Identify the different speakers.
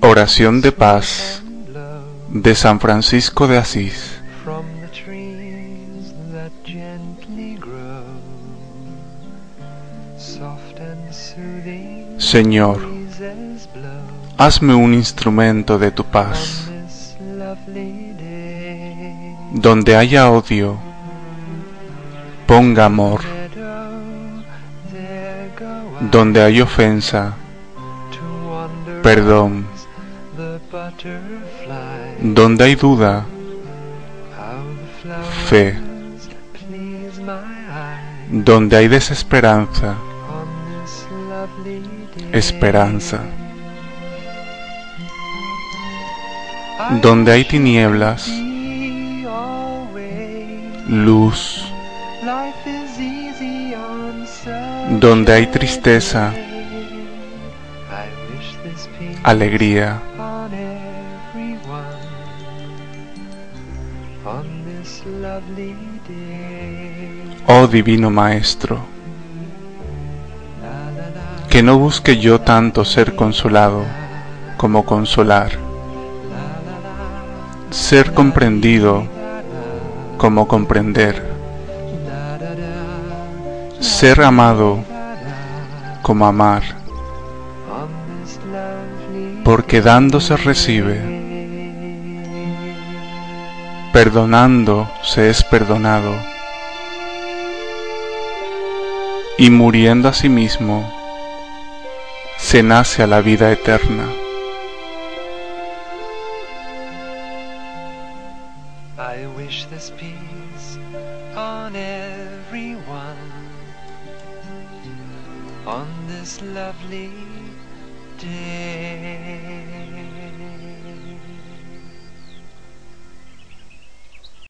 Speaker 1: Oración de paz de San Francisco de Asís. Señor, hazme un instrumento de tu paz. Donde haya odio, ponga amor. Donde hay ofensa, perdón. Donde hay duda, fe. Donde hay desesperanza, esperanza. Donde hay tinieblas, luz. Donde hay tristeza, alegría. Oh Divino Maestro, que no busque yo tanto ser consolado como consolar, ser comprendido como comprender, ser amado como amar, porque dando se recibe, perdonando se es perdonado, y muriendo a sí mismo se nace a la vida eterna.
Speaker 2: On this lovely day.